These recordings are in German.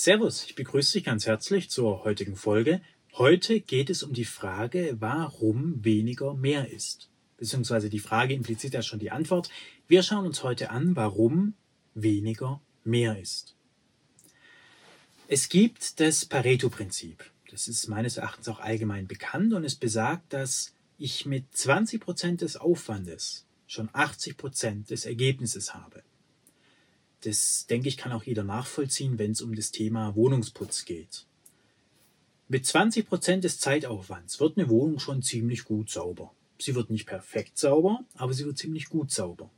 Servus, ich begrüße dich ganz herzlich zur heutigen Folge. Heute geht es um die Frage, warum weniger mehr ist. Beziehungsweise die Frage impliziert ja schon die Antwort. Wir schauen uns heute an, warum weniger mehr ist. Es gibt das Pareto-Prinzip. Das ist meines Erachtens auch allgemein bekannt und es besagt, dass ich mit 20 Prozent des Aufwandes schon 80 Prozent des Ergebnisses habe. Das denke ich, kann auch jeder nachvollziehen, wenn es um das Thema Wohnungsputz geht. Mit 20 Prozent des Zeitaufwands wird eine Wohnung schon ziemlich gut sauber. Sie wird nicht perfekt sauber, aber sie wird ziemlich gut sauber.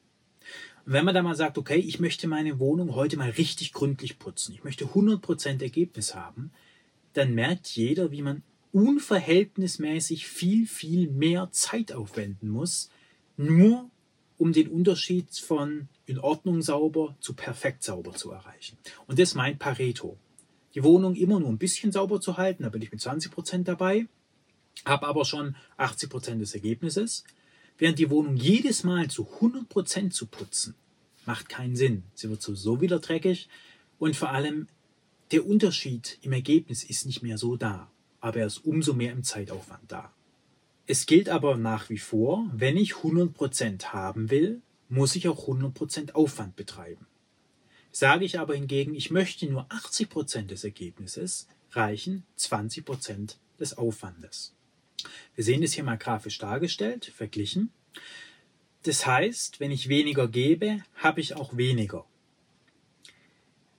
Und wenn man da mal sagt, okay, ich möchte meine Wohnung heute mal richtig gründlich putzen, ich möchte 100% Ergebnis haben, dann merkt jeder, wie man unverhältnismäßig viel, viel mehr Zeit aufwenden muss, nur um den Unterschied von in Ordnung sauber zu perfekt sauber zu erreichen. Und das meint Pareto. Die Wohnung immer nur ein bisschen sauber zu halten, da bin ich mit 20 Prozent dabei, habe aber schon 80 Prozent des Ergebnisses. Während die Wohnung jedes Mal zu 100 Prozent zu putzen, macht keinen Sinn. Sie wird sowieso wieder dreckig und vor allem der Unterschied im Ergebnis ist nicht mehr so da, aber er ist umso mehr im Zeitaufwand da. Es gilt aber nach wie vor, wenn ich 100% haben will, muss ich auch 100% Aufwand betreiben. Sage ich aber hingegen, ich möchte nur 80% des Ergebnisses, reichen 20% des Aufwandes. Wir sehen es hier mal grafisch dargestellt, verglichen. Das heißt, wenn ich weniger gebe, habe ich auch weniger.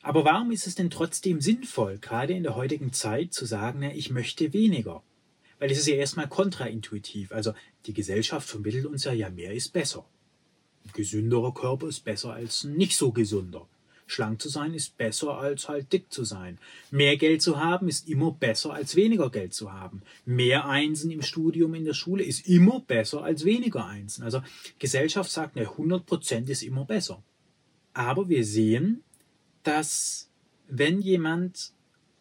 Aber warum ist es denn trotzdem sinnvoll, gerade in der heutigen Zeit, zu sagen, ich möchte weniger? Weil es ist ja erstmal kontraintuitiv. Also die Gesellschaft vermittelt uns ja, ja, mehr ist besser. Ein gesünderer Körper ist besser als ein nicht so gesunder. Schlank zu sein ist besser als halt dick zu sein. Mehr Geld zu haben ist immer besser als weniger Geld zu haben. Mehr Einsen im Studium in der Schule ist immer besser als weniger Einsen. Also Gesellschaft sagt, ne, 100 Prozent ist immer besser. Aber wir sehen, dass wenn jemand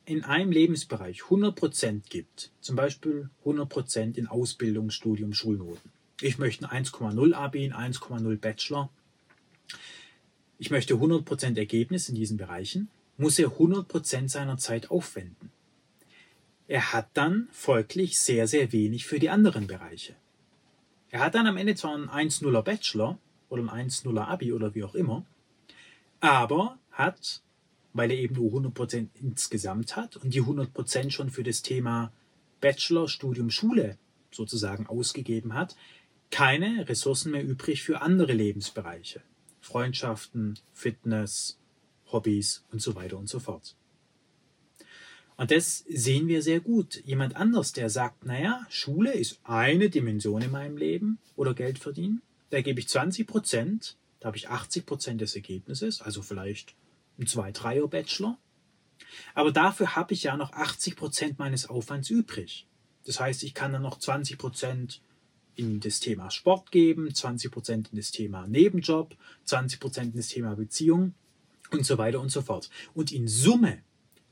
in einem Lebensbereich 100% gibt, zum Beispiel 100% in Ausbildung, Studium, Schulnoten. Ich möchte ein 1,0 AB, ein 1,0 Bachelor. Ich möchte 100% Ergebnis in diesen Bereichen, muss er 100% seiner Zeit aufwenden. Er hat dann folglich sehr, sehr wenig für die anderen Bereiche. Er hat dann am Ende zwar einen 1,0er Bachelor oder ein 1,0er Abi oder wie auch immer, aber hat weil er eben nur 100% insgesamt hat und die 100% schon für das Thema Bachelor, Studium, Schule sozusagen ausgegeben hat, keine Ressourcen mehr übrig für andere Lebensbereiche. Freundschaften, Fitness, Hobbys und so weiter und so fort. Und das sehen wir sehr gut. Jemand anders, der sagt, naja, Schule ist eine Dimension in meinem Leben oder Geld verdienen, da gebe ich 20 Prozent, da habe ich 80 Prozent des Ergebnisses, also vielleicht ein 2-3er Bachelor. Aber dafür habe ich ja noch 80 Prozent meines Aufwands übrig. Das heißt, ich kann dann noch 20 Prozent in das Thema Sport geben, 20 Prozent in das Thema Nebenjob, 20 Prozent in das Thema Beziehung und so weiter und so fort. Und in Summe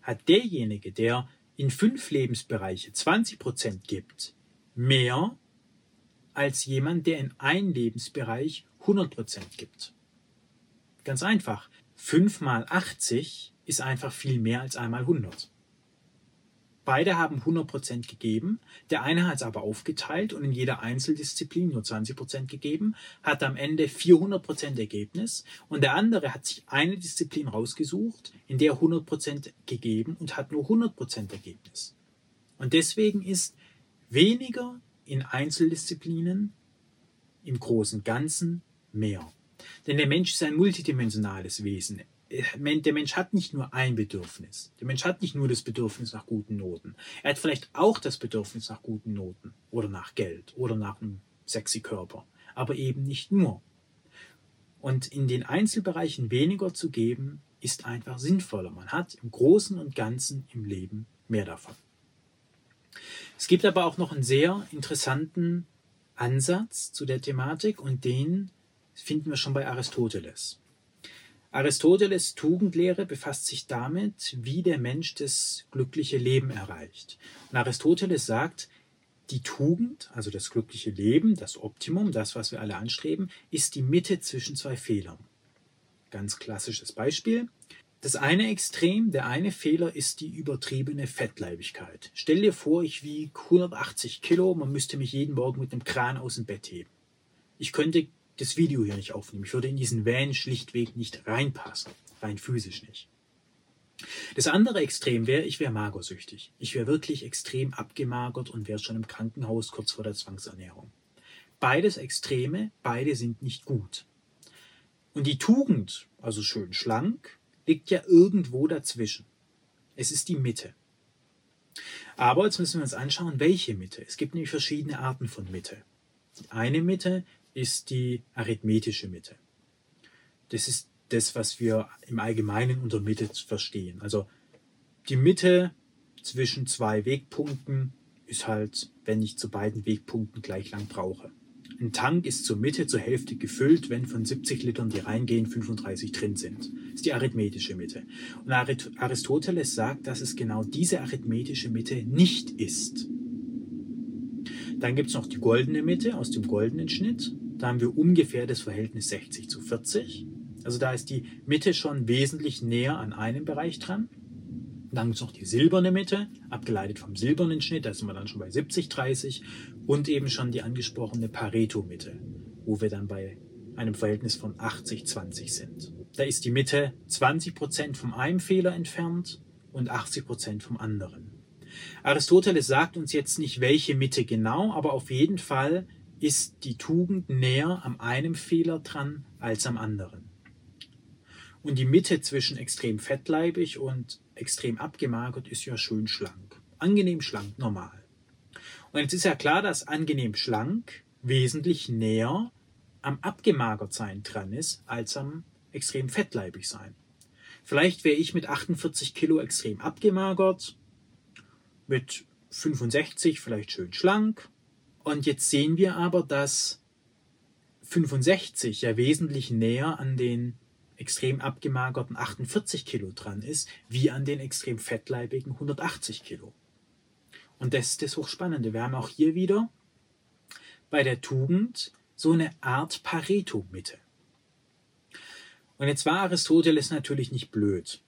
hat derjenige, der in fünf Lebensbereiche 20 Prozent gibt, mehr als jemand, der in einen Lebensbereich 100 Prozent gibt. Ganz einfach. 5 mal 80 ist einfach viel mehr als einmal 100. Beide haben 100% gegeben, der eine hat es aber aufgeteilt und in jeder Einzeldisziplin nur 20% gegeben, hat am Ende 400% Ergebnis und der andere hat sich eine Disziplin rausgesucht, in der 100% gegeben und hat nur 100% Ergebnis. Und deswegen ist weniger in Einzeldisziplinen im großen Ganzen mehr. Denn der Mensch ist ein multidimensionales Wesen. Der Mensch hat nicht nur ein Bedürfnis. Der Mensch hat nicht nur das Bedürfnis nach guten Noten. Er hat vielleicht auch das Bedürfnis nach guten Noten oder nach Geld oder nach einem sexy Körper, aber eben nicht nur. Und in den Einzelbereichen weniger zu geben, ist einfach sinnvoller. Man hat im Großen und Ganzen im Leben mehr davon. Es gibt aber auch noch einen sehr interessanten Ansatz zu der Thematik und den finden wir schon bei Aristoteles. Aristoteles Tugendlehre befasst sich damit, wie der Mensch das glückliche Leben erreicht. Und Aristoteles sagt, die Tugend, also das glückliche Leben, das Optimum, das, was wir alle anstreben, ist die Mitte zwischen zwei Fehlern. Ganz klassisches Beispiel. Das eine Extrem, der eine Fehler ist die übertriebene Fettleibigkeit. Stell dir vor, ich wiege 180 Kilo, man müsste mich jeden Morgen mit einem Kran aus dem Bett heben. Ich könnte das Video hier nicht aufnehmen. Ich würde in diesen Van schlichtweg nicht reinpassen. Rein physisch nicht. Das andere Extrem wäre, ich wäre magersüchtig. Ich wäre wirklich extrem abgemagert und wäre schon im Krankenhaus kurz vor der Zwangsernährung. Beides Extreme, beide sind nicht gut. Und die Tugend, also schön schlank, liegt ja irgendwo dazwischen. Es ist die Mitte. Aber jetzt müssen wir uns anschauen, welche Mitte. Es gibt nämlich verschiedene Arten von Mitte. Die eine Mitte ist die arithmetische Mitte. Das ist das, was wir im Allgemeinen unter Mitte verstehen. Also die Mitte zwischen zwei Wegpunkten ist halt, wenn ich zu beiden Wegpunkten gleich lang brauche. Ein Tank ist zur Mitte zur Hälfte gefüllt, wenn von 70 Litern, die reingehen, 35 drin sind. Das ist die arithmetische Mitte. Und Aristoteles sagt, dass es genau diese arithmetische Mitte nicht ist. Dann gibt es noch die goldene Mitte aus dem goldenen Schnitt. Da haben wir ungefähr das Verhältnis 60 zu 40. Also da ist die Mitte schon wesentlich näher an einem Bereich dran. Dann gibt es noch die silberne Mitte, abgeleitet vom silbernen Schnitt, da sind wir dann schon bei 70, 30 und eben schon die angesprochene Pareto-Mitte, wo wir dann bei einem Verhältnis von 80, 20 sind. Da ist die Mitte 20 Prozent vom einen Fehler entfernt und 80 Prozent vom anderen. Aristoteles sagt uns jetzt nicht, welche Mitte genau, aber auf jeden Fall ist die Tugend näher am einen Fehler dran als am anderen. Und die Mitte zwischen extrem fettleibig und extrem abgemagert ist ja schön schlank. Angenehm schlank, normal. Und jetzt ist ja klar, dass angenehm schlank wesentlich näher am abgemagert sein dran ist, als am extrem fettleibig sein. Vielleicht wäre ich mit 48 Kilo extrem abgemagert, mit 65 vielleicht schön schlank. Und jetzt sehen wir aber, dass 65 ja wesentlich näher an den extrem abgemagerten 48 Kilo dran ist, wie an den extrem fettleibigen 180 Kilo. Und das ist das Hochspannende. Wir haben auch hier wieder bei der Tugend so eine Art Pareto-Mitte. Und jetzt war Aristoteles natürlich nicht blöd.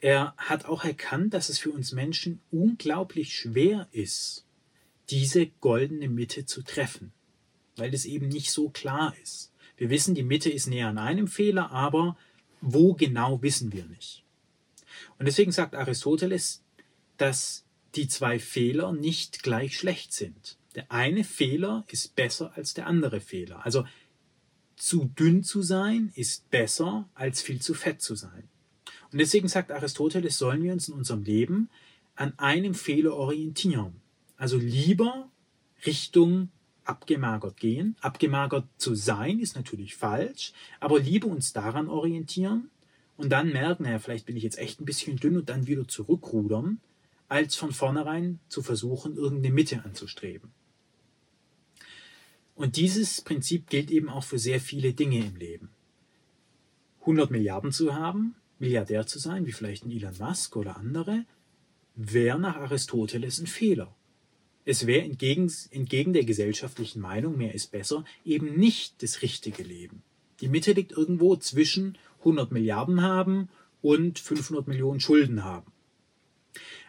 Er hat auch erkannt, dass es für uns Menschen unglaublich schwer ist, diese goldene Mitte zu treffen, weil es eben nicht so klar ist. Wir wissen, die Mitte ist näher an einem Fehler, aber wo genau wissen wir nicht. Und deswegen sagt Aristoteles, dass die zwei Fehler nicht gleich schlecht sind. Der eine Fehler ist besser als der andere Fehler. Also zu dünn zu sein ist besser als viel zu fett zu sein. Und deswegen sagt Aristoteles, sollen wir uns in unserem Leben an einem Fehler orientieren. Also lieber Richtung abgemagert gehen. Abgemagert zu sein ist natürlich falsch, aber lieber uns daran orientieren und dann merken, naja, vielleicht bin ich jetzt echt ein bisschen dünn und dann wieder zurückrudern, als von vornherein zu versuchen, irgendeine Mitte anzustreben. Und dieses Prinzip gilt eben auch für sehr viele Dinge im Leben. 100 Milliarden zu haben, Milliardär zu sein, wie vielleicht ein Elon Musk oder andere, wäre nach Aristoteles ein Fehler. Es wäre entgegen, entgegen der gesellschaftlichen Meinung, mehr ist besser, eben nicht das richtige Leben. Die Mitte liegt irgendwo zwischen 100 Milliarden haben und 500 Millionen Schulden haben.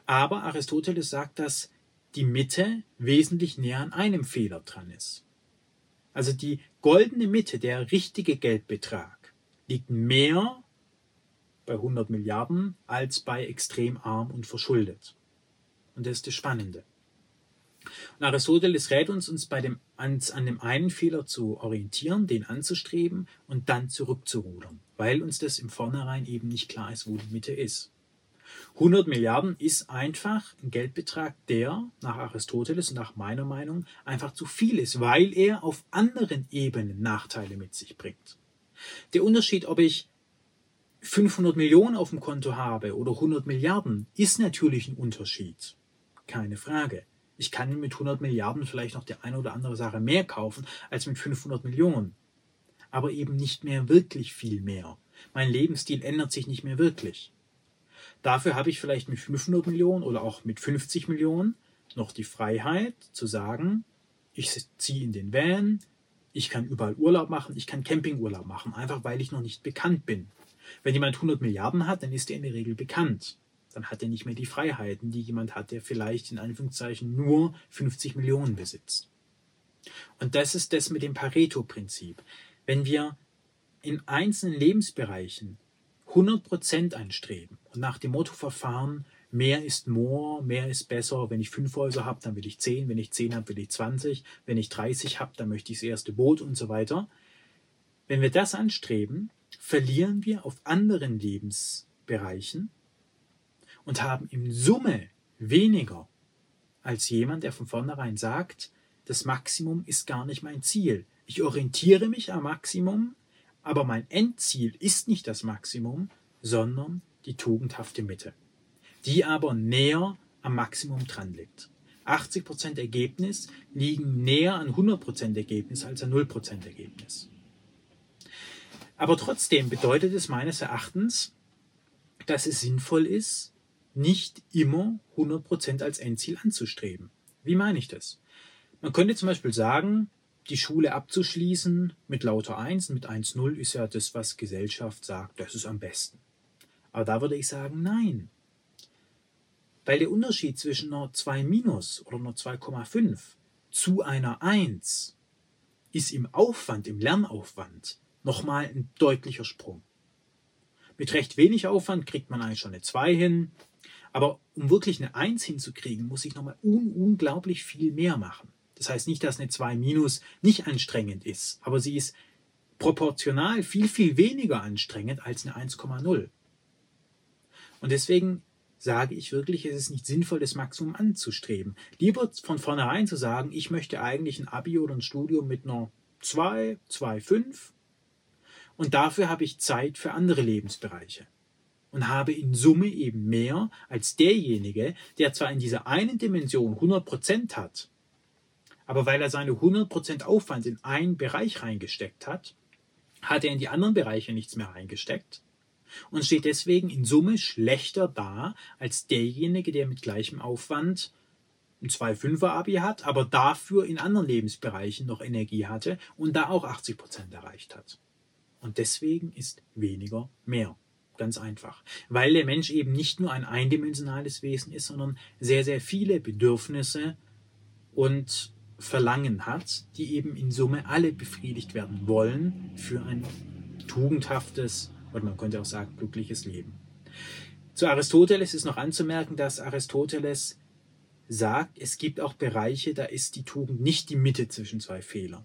Aber Aristoteles sagt, dass die Mitte wesentlich näher an einem Fehler dran ist. Also die goldene Mitte, der richtige Geldbetrag, liegt mehr bei 100 Milliarden als bei extrem arm und verschuldet. Und das ist das Spannende. Und Aristoteles rät uns, uns bei dem, ans, an dem einen Fehler zu orientieren, den anzustreben und dann zurückzurudern, weil uns das im Vornherein eben nicht klar ist, wo die Mitte ist. 100 Milliarden ist einfach ein Geldbetrag, der nach Aristoteles und nach meiner Meinung einfach zu viel ist, weil er auf anderen Ebenen Nachteile mit sich bringt. Der Unterschied, ob ich 500 Millionen auf dem Konto habe oder 100 Milliarden, ist natürlich ein Unterschied. Keine Frage. Ich kann mit 100 Milliarden vielleicht noch die eine oder andere Sache mehr kaufen als mit 500 Millionen. Aber eben nicht mehr wirklich viel mehr. Mein Lebensstil ändert sich nicht mehr wirklich. Dafür habe ich vielleicht mit 500 Millionen oder auch mit 50 Millionen noch die Freiheit zu sagen, ich ziehe in den Van, ich kann überall Urlaub machen, ich kann Campingurlaub machen, einfach weil ich noch nicht bekannt bin. Wenn jemand 100 Milliarden hat, dann ist er in der Regel bekannt. Dann hat er nicht mehr die Freiheiten, die jemand hat, der vielleicht in Anführungszeichen nur 50 Millionen besitzt. Und das ist das mit dem Pareto-Prinzip. Wenn wir in einzelnen Lebensbereichen 100% anstreben und nach dem Motto verfahren, mehr ist more, mehr ist besser. Wenn ich fünf Häuser habe, dann will ich zehn. Wenn ich zehn habe, will ich 20. Wenn ich 30 habe, dann möchte ich das erste Boot und so weiter. Wenn wir das anstreben, verlieren wir auf anderen Lebensbereichen und haben in Summe weniger als jemand, der von vornherein sagt, das Maximum ist gar nicht mein Ziel. Ich orientiere mich am Maximum, aber mein Endziel ist nicht das Maximum, sondern die tugendhafte Mitte, die aber näher am Maximum dran liegt. 80% Ergebnis liegen näher an 100% Ergebnis als an 0% Ergebnis. Aber trotzdem bedeutet es meines Erachtens, dass es sinnvoll ist, nicht immer 100% als Endziel anzustreben. Wie meine ich das? Man könnte zum Beispiel sagen, die Schule abzuschließen mit lauter 1, mit 1,0 ist ja das, was Gesellschaft sagt, das ist am besten. Aber da würde ich sagen, nein. Weil der Unterschied zwischen einer 2 minus oder einer 2,5 zu einer 1 ist im Aufwand, im Lernaufwand, nochmal ein deutlicher Sprung. Mit recht wenig Aufwand kriegt man eigentlich schon eine 2 hin, aber um wirklich eine 1 hinzukriegen, muss ich nochmal un unglaublich viel mehr machen. Das heißt nicht, dass eine 2 minus nicht anstrengend ist, aber sie ist proportional viel, viel weniger anstrengend als eine 1,0. Und deswegen sage ich wirklich, es ist nicht sinnvoll, das Maximum anzustreben. Lieber von vornherein zu sagen, ich möchte eigentlich ein Abi oder ein Studium mit einer 2, 2,5 und dafür habe ich Zeit für andere Lebensbereiche und habe in Summe eben mehr als derjenige, der zwar in dieser einen Dimension 100% hat, aber weil er seine 100% Aufwand in einen Bereich reingesteckt hat, hat er in die anderen Bereiche nichts mehr reingesteckt und steht deswegen in Summe schlechter da als derjenige, der mit gleichem Aufwand ein 2,5er Abi hat, aber dafür in anderen Lebensbereichen noch Energie hatte und da auch 80% erreicht hat. Und deswegen ist weniger mehr. Ganz einfach. Weil der Mensch eben nicht nur ein eindimensionales Wesen ist, sondern sehr, sehr viele Bedürfnisse und Verlangen hat, die eben in Summe alle befriedigt werden wollen für ein tugendhaftes oder man könnte auch sagen glückliches Leben. Zu Aristoteles ist noch anzumerken, dass Aristoteles sagt, es gibt auch Bereiche, da ist die Tugend nicht die Mitte zwischen zwei Fehlern,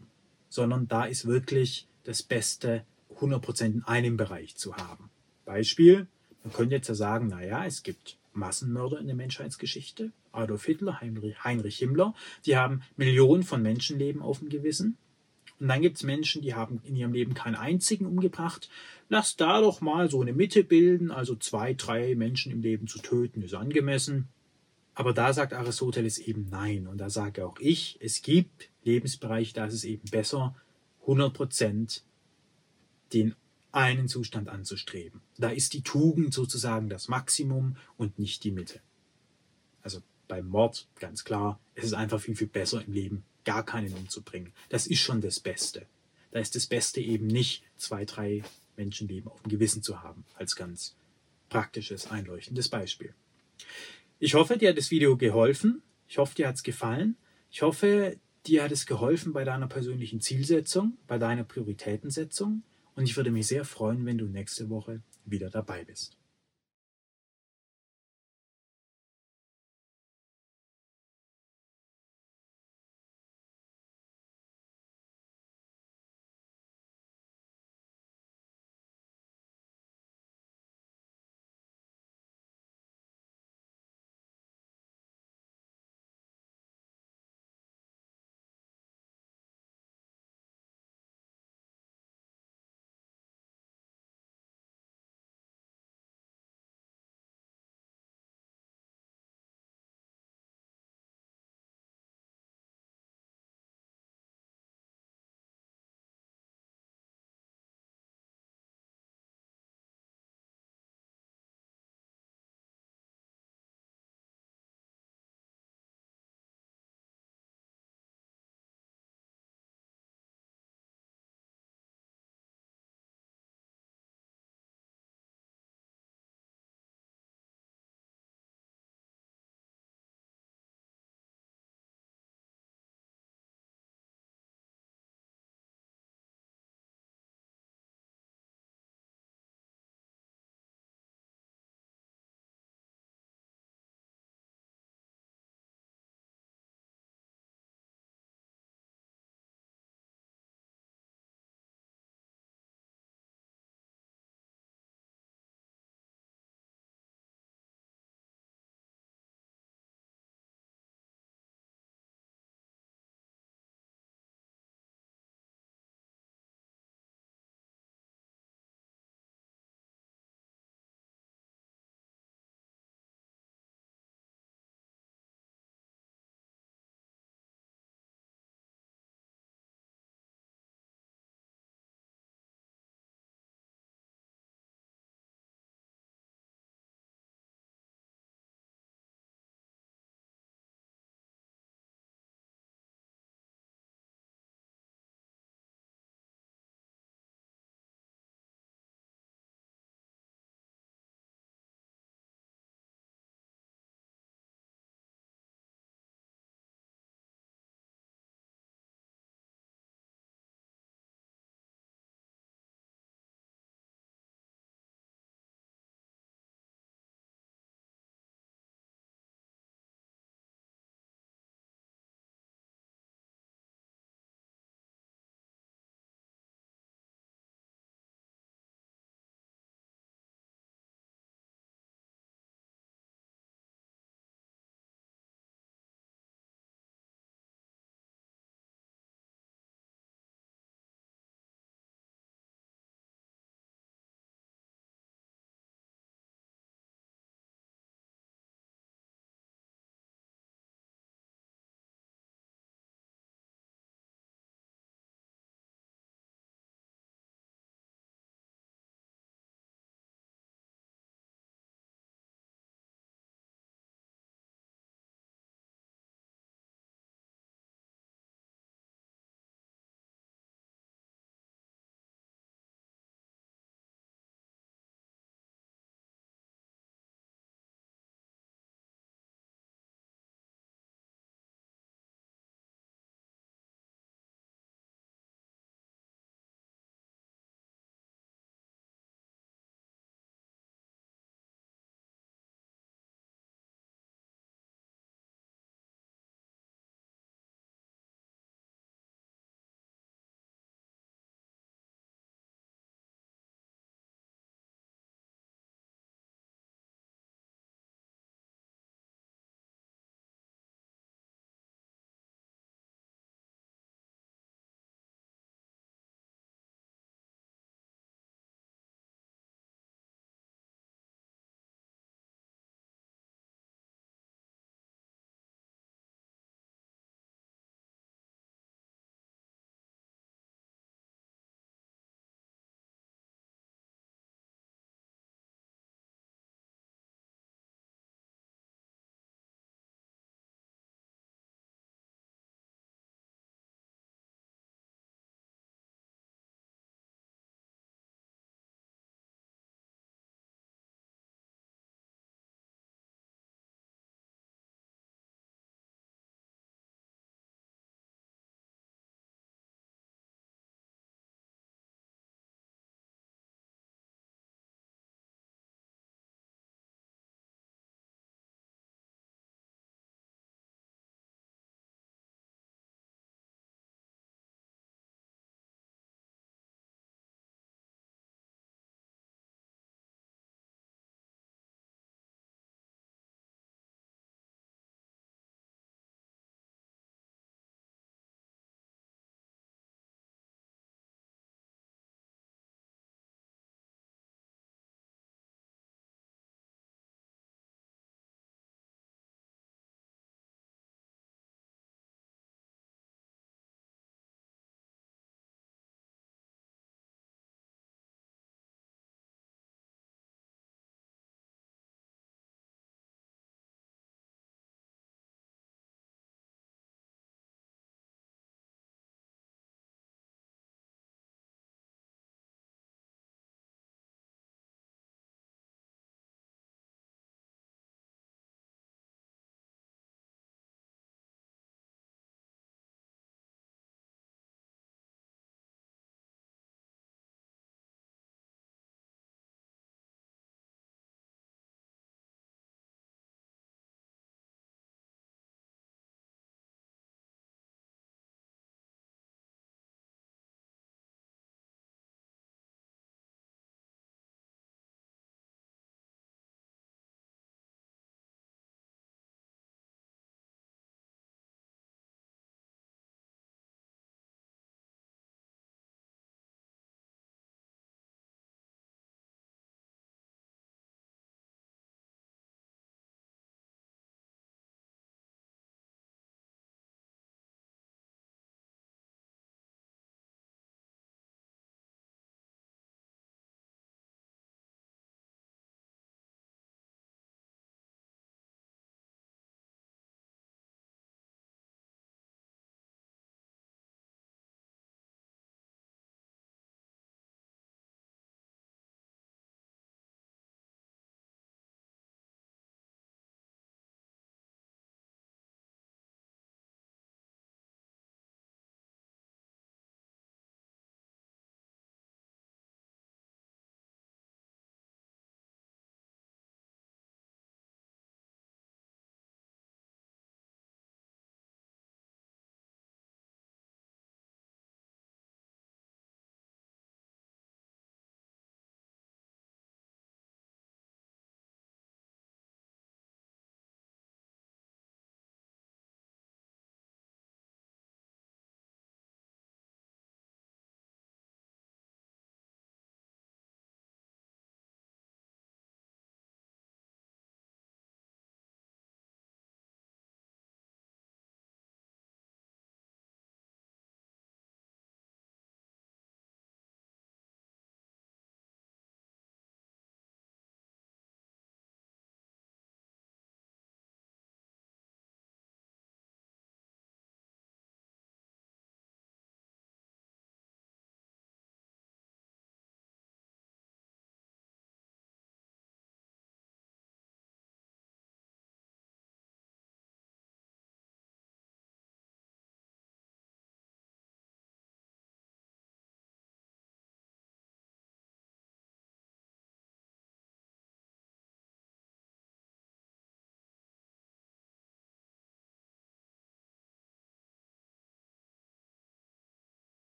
sondern da ist wirklich das Beste 100% in einem Bereich zu haben. Beispiel, man könnte jetzt ja sagen, naja, es gibt Massenmörder in der Menschheitsgeschichte, Adolf Hitler, Heinrich Himmler, die haben Millionen von Menschenleben auf dem Gewissen. Und dann gibt es Menschen, die haben in ihrem Leben keinen einzigen umgebracht. Lass da doch mal so eine Mitte bilden, also zwei, drei Menschen im Leben zu töten, ist angemessen. Aber da sagt Aristoteles eben nein. Und da sage auch ich, es gibt Lebensbereiche, da ist es eben besser, 100 Prozent den einen Zustand anzustreben. Da ist die Tugend sozusagen das Maximum und nicht die Mitte. Also beim Mord ganz klar, es ist einfach viel, viel besser im Leben, gar keinen umzubringen. Das ist schon das Beste. Da ist das Beste eben nicht, zwei, drei Menschenleben auf dem Gewissen zu haben, als ganz praktisches, einleuchtendes Beispiel. Ich hoffe, dir hat das Video geholfen. Ich hoffe, dir hat es gefallen. Ich hoffe, dir hat es geholfen bei deiner persönlichen Zielsetzung, bei deiner Prioritätensetzung. Und ich würde mich sehr freuen, wenn du nächste Woche wieder dabei bist.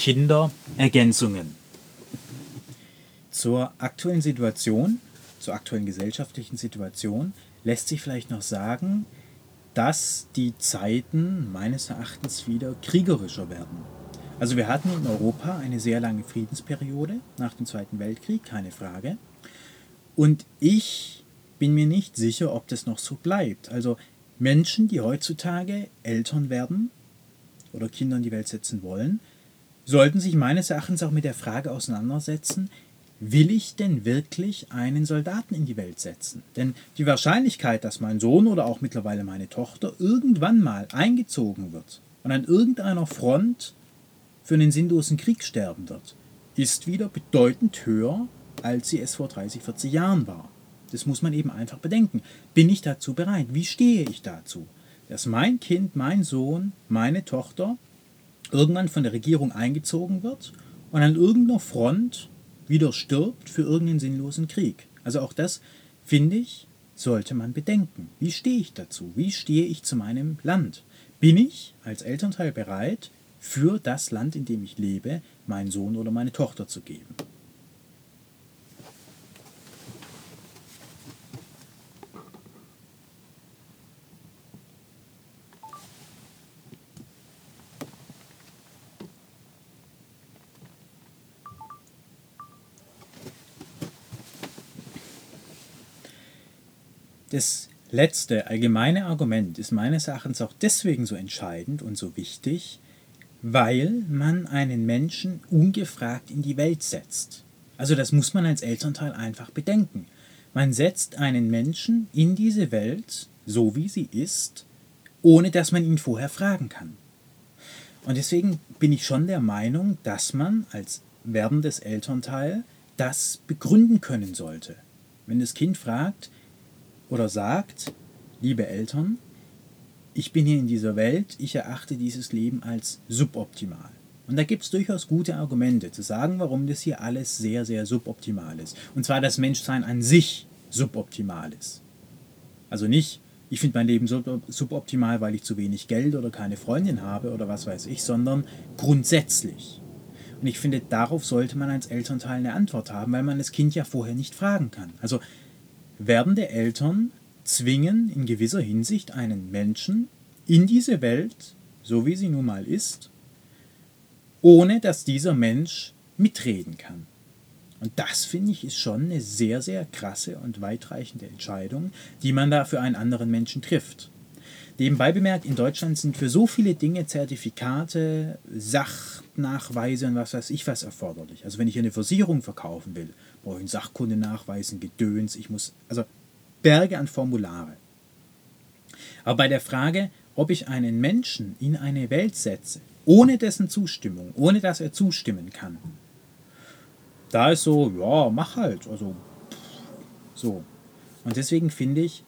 Kinderergänzungen. Zur aktuellen Situation, zur aktuellen gesellschaftlichen Situation lässt sich vielleicht noch sagen, dass die Zeiten meines Erachtens wieder kriegerischer werden. Also wir hatten in Europa eine sehr lange Friedensperiode nach dem Zweiten Weltkrieg, keine Frage. Und ich bin mir nicht sicher, ob das noch so bleibt. Also Menschen, die heutzutage Eltern werden oder Kinder in die Welt setzen wollen, sollten sich meines Erachtens auch mit der Frage auseinandersetzen, will ich denn wirklich einen Soldaten in die Welt setzen? Denn die Wahrscheinlichkeit, dass mein Sohn oder auch mittlerweile meine Tochter irgendwann mal eingezogen wird und an irgendeiner Front für einen sinnlosen Krieg sterben wird, ist wieder bedeutend höher, als sie es vor 30, 40 Jahren war. Das muss man eben einfach bedenken. Bin ich dazu bereit? Wie stehe ich dazu? Dass mein Kind, mein Sohn, meine Tochter irgendwann von der Regierung eingezogen wird und an irgendeiner Front wieder stirbt für irgendeinen sinnlosen Krieg. Also auch das, finde ich, sollte man bedenken. Wie stehe ich dazu? Wie stehe ich zu meinem Land? Bin ich als Elternteil bereit, für das Land, in dem ich lebe, meinen Sohn oder meine Tochter zu geben? Das letzte allgemeine Argument ist meines Erachtens auch deswegen so entscheidend und so wichtig, weil man einen Menschen ungefragt in die Welt setzt. Also das muss man als Elternteil einfach bedenken. Man setzt einen Menschen in diese Welt, so wie sie ist, ohne dass man ihn vorher fragen kann. Und deswegen bin ich schon der Meinung, dass man als werdendes Elternteil das begründen können sollte. Wenn das Kind fragt, oder sagt, liebe Eltern, ich bin hier in dieser Welt, ich erachte dieses Leben als suboptimal. Und da gibt es durchaus gute Argumente zu sagen, warum das hier alles sehr, sehr suboptimal ist. Und zwar das Menschsein an sich suboptimal ist. Also nicht, ich finde mein Leben suboptimal, weil ich zu wenig Geld oder keine Freundin habe oder was weiß ich, sondern grundsätzlich. Und ich finde, darauf sollte man als Elternteil eine Antwort haben, weil man das Kind ja vorher nicht fragen kann. Also werdende Eltern zwingen in gewisser Hinsicht einen Menschen in diese Welt, so wie sie nun mal ist, ohne dass dieser Mensch mitreden kann. Und das finde ich ist schon eine sehr, sehr krasse und weitreichende Entscheidung, die man da für einen anderen Menschen trifft. Nebenbei bemerkt, in Deutschland sind für so viele Dinge Zertifikate, Sachnachweise und was weiß ich was erforderlich. Also wenn ich eine Versicherung verkaufen will, brauche ich Sachkunde nachweisen, Gedöns, ich muss, also Berge an Formulare. Aber bei der Frage, ob ich einen Menschen in eine Welt setze, ohne dessen Zustimmung, ohne dass er zustimmen kann, da ist so, ja, mach halt, also so. Und deswegen finde ich,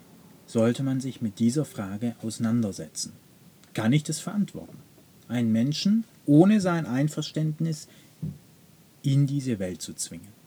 sollte man sich mit dieser Frage auseinandersetzen. Kann ich das verantworten? Einen Menschen ohne sein Einverständnis in diese Welt zu zwingen.